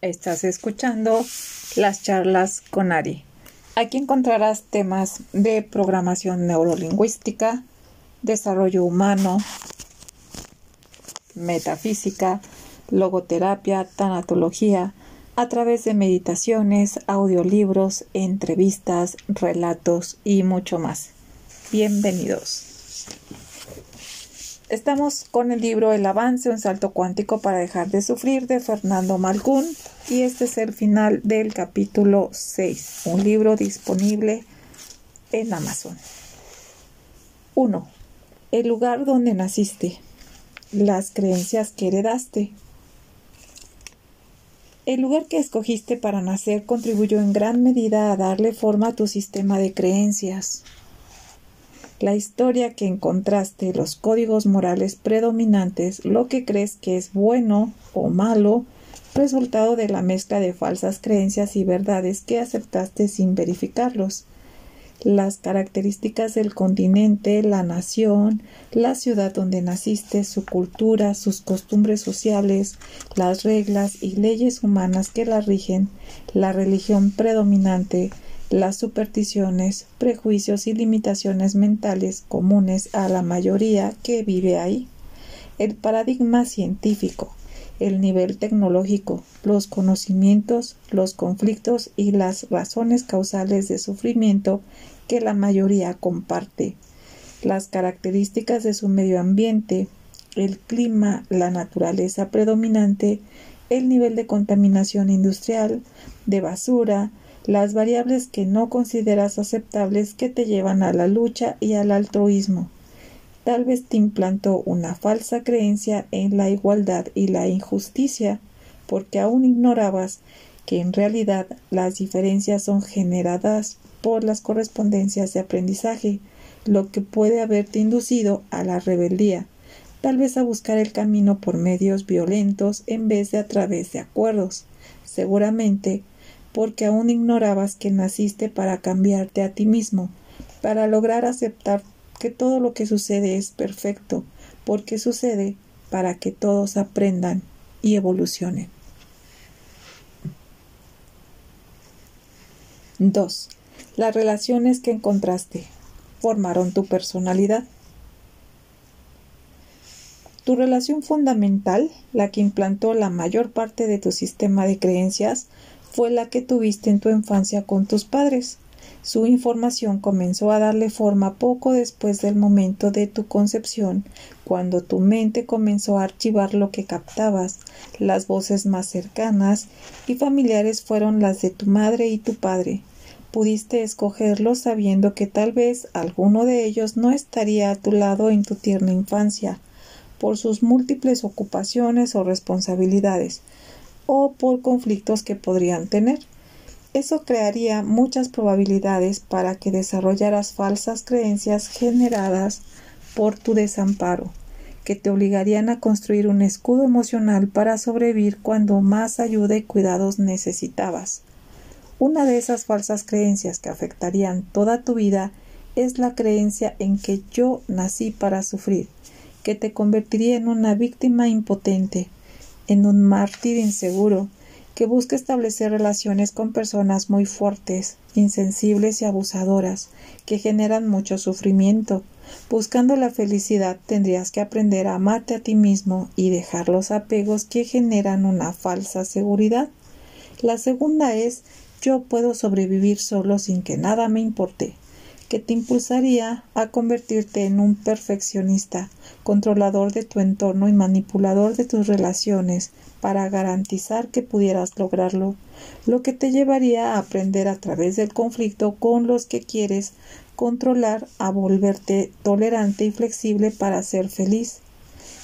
Estás escuchando las charlas con Ari. Aquí encontrarás temas de programación neurolingüística, desarrollo humano, metafísica, logoterapia, tanatología, a través de meditaciones, audiolibros, entrevistas, relatos y mucho más. Bienvenidos. Estamos con el libro El avance, un salto cuántico para dejar de sufrir de Fernando Malgún y este es el final del capítulo 6, un libro disponible en Amazon. 1. El lugar donde naciste. Las creencias que heredaste. El lugar que escogiste para nacer contribuyó en gran medida a darle forma a tu sistema de creencias la historia que encontraste, los códigos morales predominantes, lo que crees que es bueno o malo, resultado de la mezcla de falsas creencias y verdades que aceptaste sin verificarlos. Las características del continente, la nación, la ciudad donde naciste, su cultura, sus costumbres sociales, las reglas y leyes humanas que la rigen, la religión predominante, las supersticiones, prejuicios y limitaciones mentales comunes a la mayoría que vive ahí, el paradigma científico, el nivel tecnológico, los conocimientos, los conflictos y las razones causales de sufrimiento que la mayoría comparte, las características de su medio ambiente, el clima, la naturaleza predominante, el nivel de contaminación industrial, de basura, las variables que no consideras aceptables que te llevan a la lucha y al altruismo. Tal vez te implantó una falsa creencia en la igualdad y la injusticia, porque aún ignorabas que en realidad las diferencias son generadas por las correspondencias de aprendizaje, lo que puede haberte inducido a la rebeldía, tal vez a buscar el camino por medios violentos en vez de a través de acuerdos. Seguramente porque aún ignorabas que naciste para cambiarte a ti mismo, para lograr aceptar que todo lo que sucede es perfecto, porque sucede para que todos aprendan y evolucionen. 2. Las relaciones que encontraste formaron tu personalidad. Tu relación fundamental, la que implantó la mayor parte de tu sistema de creencias, fue la que tuviste en tu infancia con tus padres. Su información comenzó a darle forma poco después del momento de tu concepción, cuando tu mente comenzó a archivar lo que captabas. Las voces más cercanas y familiares fueron las de tu madre y tu padre. Pudiste escogerlos sabiendo que tal vez alguno de ellos no estaría a tu lado en tu tierna infancia, por sus múltiples ocupaciones o responsabilidades, o por conflictos que podrían tener. Eso crearía muchas probabilidades para que desarrollaras falsas creencias generadas por tu desamparo, que te obligarían a construir un escudo emocional para sobrevivir cuando más ayuda y cuidados necesitabas. Una de esas falsas creencias que afectarían toda tu vida es la creencia en que yo nací para sufrir, que te convertiría en una víctima impotente, en un mártir inseguro que busca establecer relaciones con personas muy fuertes, insensibles y abusadoras, que generan mucho sufrimiento. Buscando la felicidad tendrías que aprender a amarte a ti mismo y dejar los apegos que generan una falsa seguridad. La segunda es yo puedo sobrevivir solo sin que nada me importe que te impulsaría a convertirte en un perfeccionista, controlador de tu entorno y manipulador de tus relaciones para garantizar que pudieras lograrlo, lo que te llevaría a aprender a través del conflicto con los que quieres controlar a volverte tolerante y flexible para ser feliz.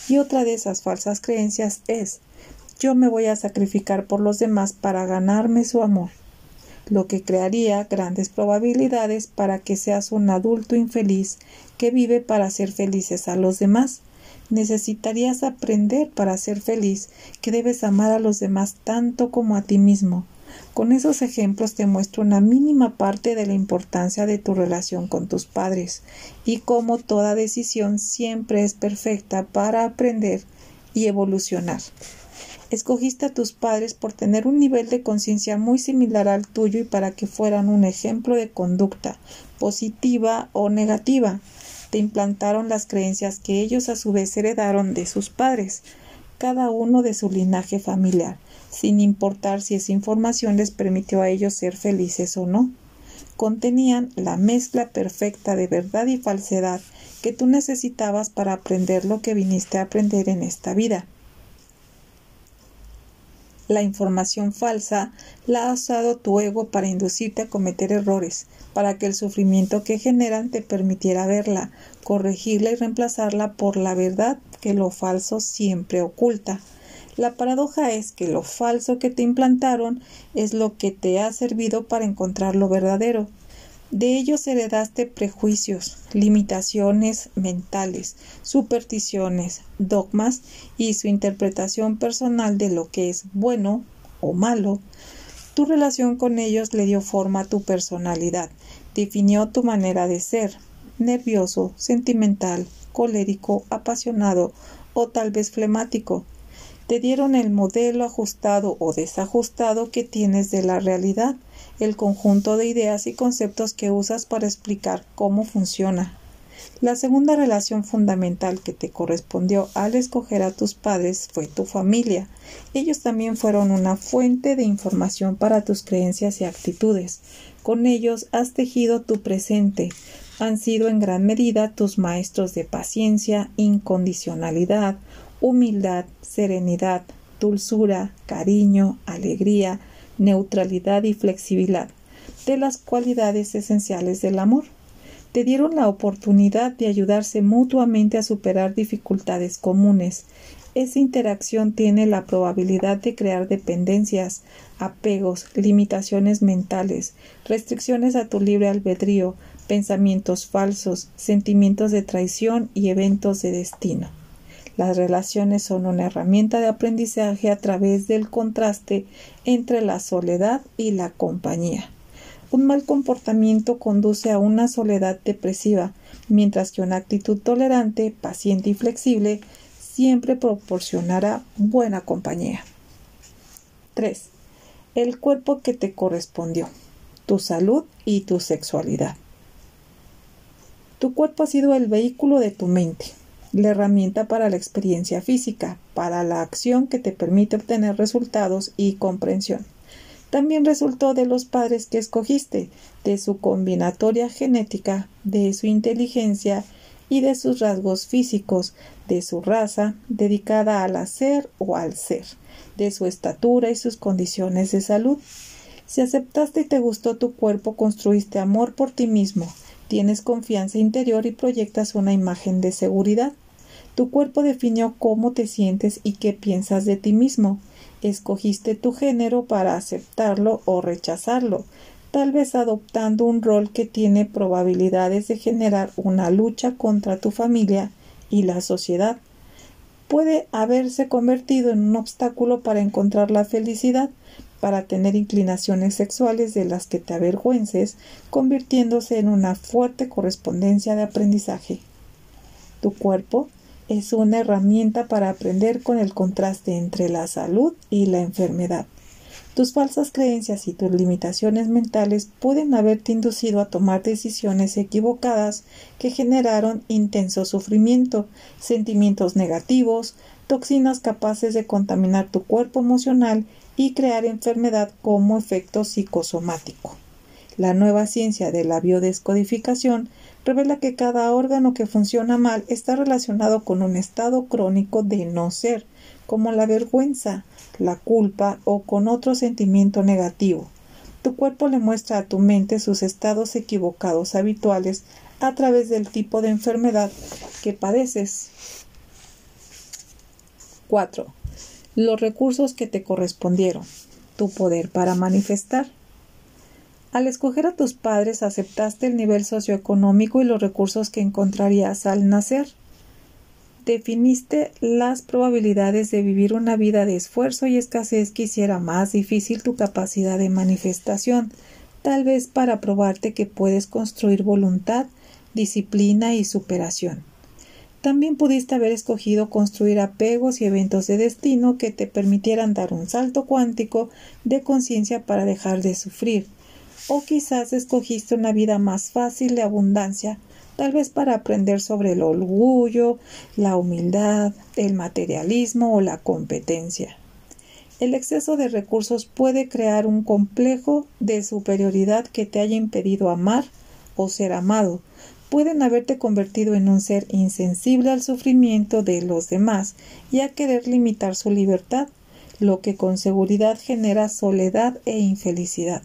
Y otra de esas falsas creencias es yo me voy a sacrificar por los demás para ganarme su amor lo que crearía grandes probabilidades para que seas un adulto infeliz que vive para ser felices a los demás. Necesitarías aprender para ser feliz que debes amar a los demás tanto como a ti mismo. Con esos ejemplos te muestro una mínima parte de la importancia de tu relación con tus padres y cómo toda decisión siempre es perfecta para aprender y evolucionar. Escogiste a tus padres por tener un nivel de conciencia muy similar al tuyo y para que fueran un ejemplo de conducta, positiva o negativa. Te implantaron las creencias que ellos a su vez heredaron de sus padres, cada uno de su linaje familiar, sin importar si esa información les permitió a ellos ser felices o no. Contenían la mezcla perfecta de verdad y falsedad que tú necesitabas para aprender lo que viniste a aprender en esta vida. La información falsa la ha usado tu ego para inducirte a cometer errores, para que el sufrimiento que generan te permitiera verla, corregirla y reemplazarla por la verdad que lo falso siempre oculta. La paradoja es que lo falso que te implantaron es lo que te ha servido para encontrar lo verdadero. De ellos heredaste prejuicios, limitaciones mentales, supersticiones, dogmas y su interpretación personal de lo que es bueno o malo. Tu relación con ellos le dio forma a tu personalidad, definió tu manera de ser, nervioso, sentimental, colérico, apasionado o tal vez flemático. Te dieron el modelo ajustado o desajustado que tienes de la realidad el conjunto de ideas y conceptos que usas para explicar cómo funciona. La segunda relación fundamental que te correspondió al escoger a tus padres fue tu familia. Ellos también fueron una fuente de información para tus creencias y actitudes. Con ellos has tejido tu presente. Han sido en gran medida tus maestros de paciencia, incondicionalidad, humildad, serenidad, dulzura, cariño, alegría, neutralidad y flexibilidad, de las cualidades esenciales del amor. Te dieron la oportunidad de ayudarse mutuamente a superar dificultades comunes. Esa interacción tiene la probabilidad de crear dependencias, apegos, limitaciones mentales, restricciones a tu libre albedrío, pensamientos falsos, sentimientos de traición y eventos de destino. Las relaciones son una herramienta de aprendizaje a través del contraste entre la soledad y la compañía. Un mal comportamiento conduce a una soledad depresiva, mientras que una actitud tolerante, paciente y flexible siempre proporcionará buena compañía. 3. El cuerpo que te correspondió, tu salud y tu sexualidad. Tu cuerpo ha sido el vehículo de tu mente, la herramienta para la experiencia física, para la acción que te permite obtener resultados y comprensión. También resultó de los padres que escogiste, de su combinatoria genética, de su inteligencia y de sus rasgos físicos, de su raza, dedicada al hacer o al ser, de su estatura y sus condiciones de salud. Si aceptaste y te gustó tu cuerpo, construiste amor por ti mismo, tienes confianza interior y proyectas una imagen de seguridad. Tu cuerpo definió cómo te sientes y qué piensas de ti mismo. Escogiste tu género para aceptarlo o rechazarlo, tal vez adoptando un rol que tiene probabilidades de generar una lucha contra tu familia y la sociedad. Puede haberse convertido en un obstáculo para encontrar la felicidad, para tener inclinaciones sexuales de las que te avergüences, convirtiéndose en una fuerte correspondencia de aprendizaje. Tu cuerpo es una herramienta para aprender con el contraste entre la salud y la enfermedad. Tus falsas creencias y tus limitaciones mentales pueden haberte inducido a tomar decisiones equivocadas que generaron intenso sufrimiento, sentimientos negativos, toxinas capaces de contaminar tu cuerpo emocional y crear enfermedad como efecto psicosomático. La nueva ciencia de la biodescodificación revela que cada órgano que funciona mal está relacionado con un estado crónico de no ser, como la vergüenza, la culpa o con otro sentimiento negativo. Tu cuerpo le muestra a tu mente sus estados equivocados habituales a través del tipo de enfermedad que padeces. 4. Los recursos que te correspondieron. Tu poder para manifestar. Al escoger a tus padres aceptaste el nivel socioeconómico y los recursos que encontrarías al nacer. Definiste las probabilidades de vivir una vida de esfuerzo y escasez que hiciera más difícil tu capacidad de manifestación, tal vez para probarte que puedes construir voluntad, disciplina y superación. también pudiste haber escogido construir apegos y eventos de destino que te permitieran dar un salto cuántico de conciencia para dejar de sufrir. O quizás escogiste una vida más fácil de abundancia, tal vez para aprender sobre el orgullo, la humildad, el materialismo o la competencia. El exceso de recursos puede crear un complejo de superioridad que te haya impedido amar o ser amado. Pueden haberte convertido en un ser insensible al sufrimiento de los demás y a querer limitar su libertad, lo que con seguridad genera soledad e infelicidad.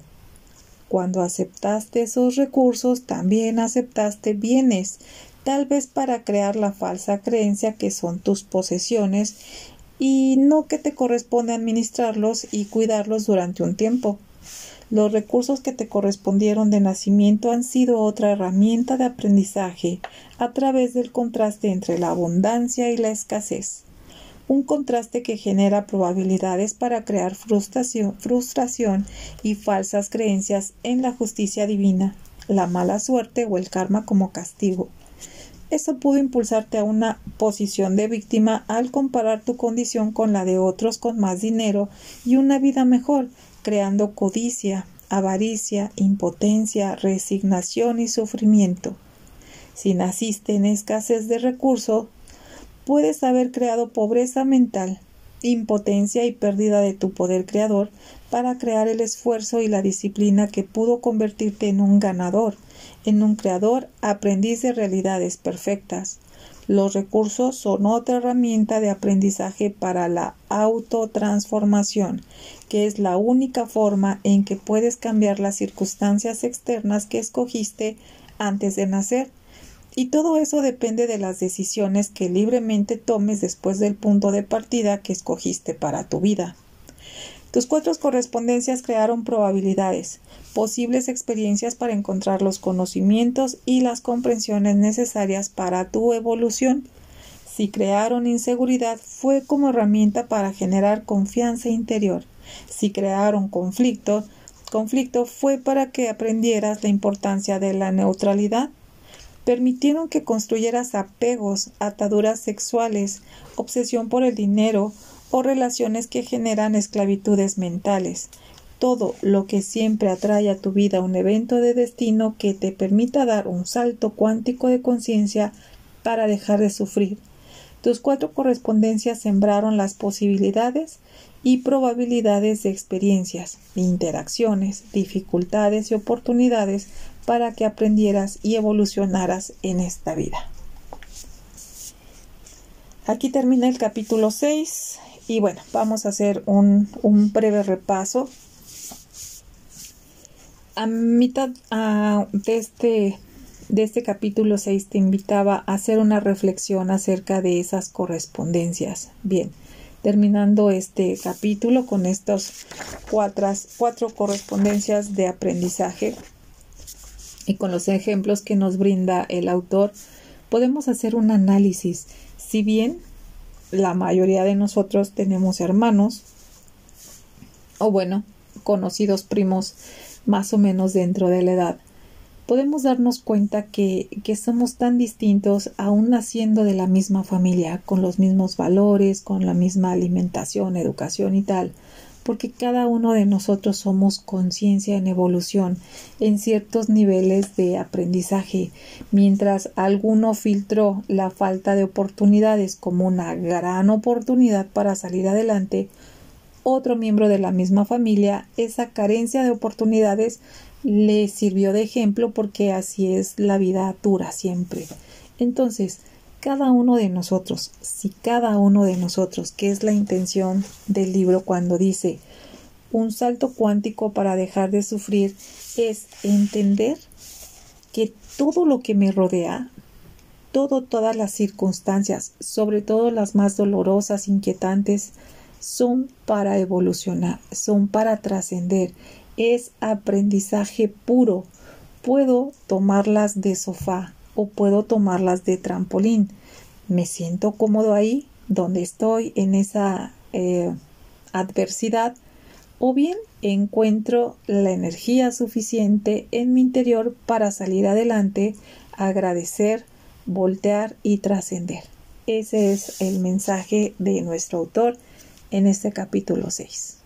Cuando aceptaste esos recursos, también aceptaste bienes, tal vez para crear la falsa creencia que son tus posesiones y no que te corresponde administrarlos y cuidarlos durante un tiempo. Los recursos que te correspondieron de nacimiento han sido otra herramienta de aprendizaje a través del contraste entre la abundancia y la escasez un contraste que genera probabilidades para crear frustración, y falsas creencias en la justicia divina, la mala suerte o el karma como castigo. Eso pudo impulsarte a una posición de víctima al comparar tu condición con la de otros con más dinero y una vida mejor, creando codicia, avaricia, impotencia, resignación y sufrimiento. Si naciste en escasez de recursos, puedes haber creado pobreza mental, impotencia y pérdida de tu poder creador para crear el esfuerzo y la disciplina que pudo convertirte en un ganador, en un creador aprendiz de realidades perfectas. Los recursos son otra herramienta de aprendizaje para la autotransformación, que es la única forma en que puedes cambiar las circunstancias externas que escogiste antes de nacer y todo eso depende de las decisiones que libremente tomes después del punto de partida que escogiste para tu vida. Tus cuatro correspondencias crearon probabilidades, posibles experiencias para encontrar los conocimientos y las comprensiones necesarias para tu evolución. Si crearon inseguridad fue como herramienta para generar confianza interior. Si crearon conflicto, conflicto fue para que aprendieras la importancia de la neutralidad permitieron que construyeras apegos, ataduras sexuales, obsesión por el dinero o relaciones que generan esclavitudes mentales. Todo lo que siempre atrae a tu vida un evento de destino que te permita dar un salto cuántico de conciencia para dejar de sufrir. Tus cuatro correspondencias sembraron las posibilidades y probabilidades de experiencias, interacciones, dificultades y oportunidades para que aprendieras y evolucionaras en esta vida. Aquí termina el capítulo 6 y bueno, vamos a hacer un, breve repaso. A mitad de, este, de este capítulo 6 te invitaba a hacer una reflexión acerca de esas correspondencias. Bien, terminando este capítulo con estas cuatro, cuatro correspondencias de aprendizaje y con los ejemplos que nos brinda el autor, podemos hacer un análisis. Si bien la mayoría de nosotros tenemos hermanos, o bueno, conocidos primos más o menos dentro de la edad, podemos darnos cuenta que, que, somos tan distintos aún naciendo de la misma familia, con los mismos valores, con la misma alimentación, educación y tal, porque cada uno de nosotros somos conciencia en evolución en ciertos niveles de aprendizaje, mientras alguno filtró la falta de oportunidades como una gran oportunidad para salir adelante, otro miembro de la misma familia esa carencia de oportunidades le sirvió de ejemplo porque así es la vida dura siempre. Entonces, cada uno de nosotros, si cada uno de nosotros, que es la intención del libro cuando dice un salto cuántico para dejar de sufrir, es entender que todo lo que me rodea, todo, todas las circunstancias, sobre todo las más dolorosas, inquietantes, son para evolucionar, son para trascender, es aprendizaje puro. Puedo tomarlas de sofá, o puedo tomarlas de trampolín. Me siento cómodo ahí, donde estoy, en esa eh, adversidad, o bien encuentro la energía suficiente en mi interior para salir adelante, agradecer, voltear y trascender. Ese es el mensaje de nuestro autor en este capítulo 6.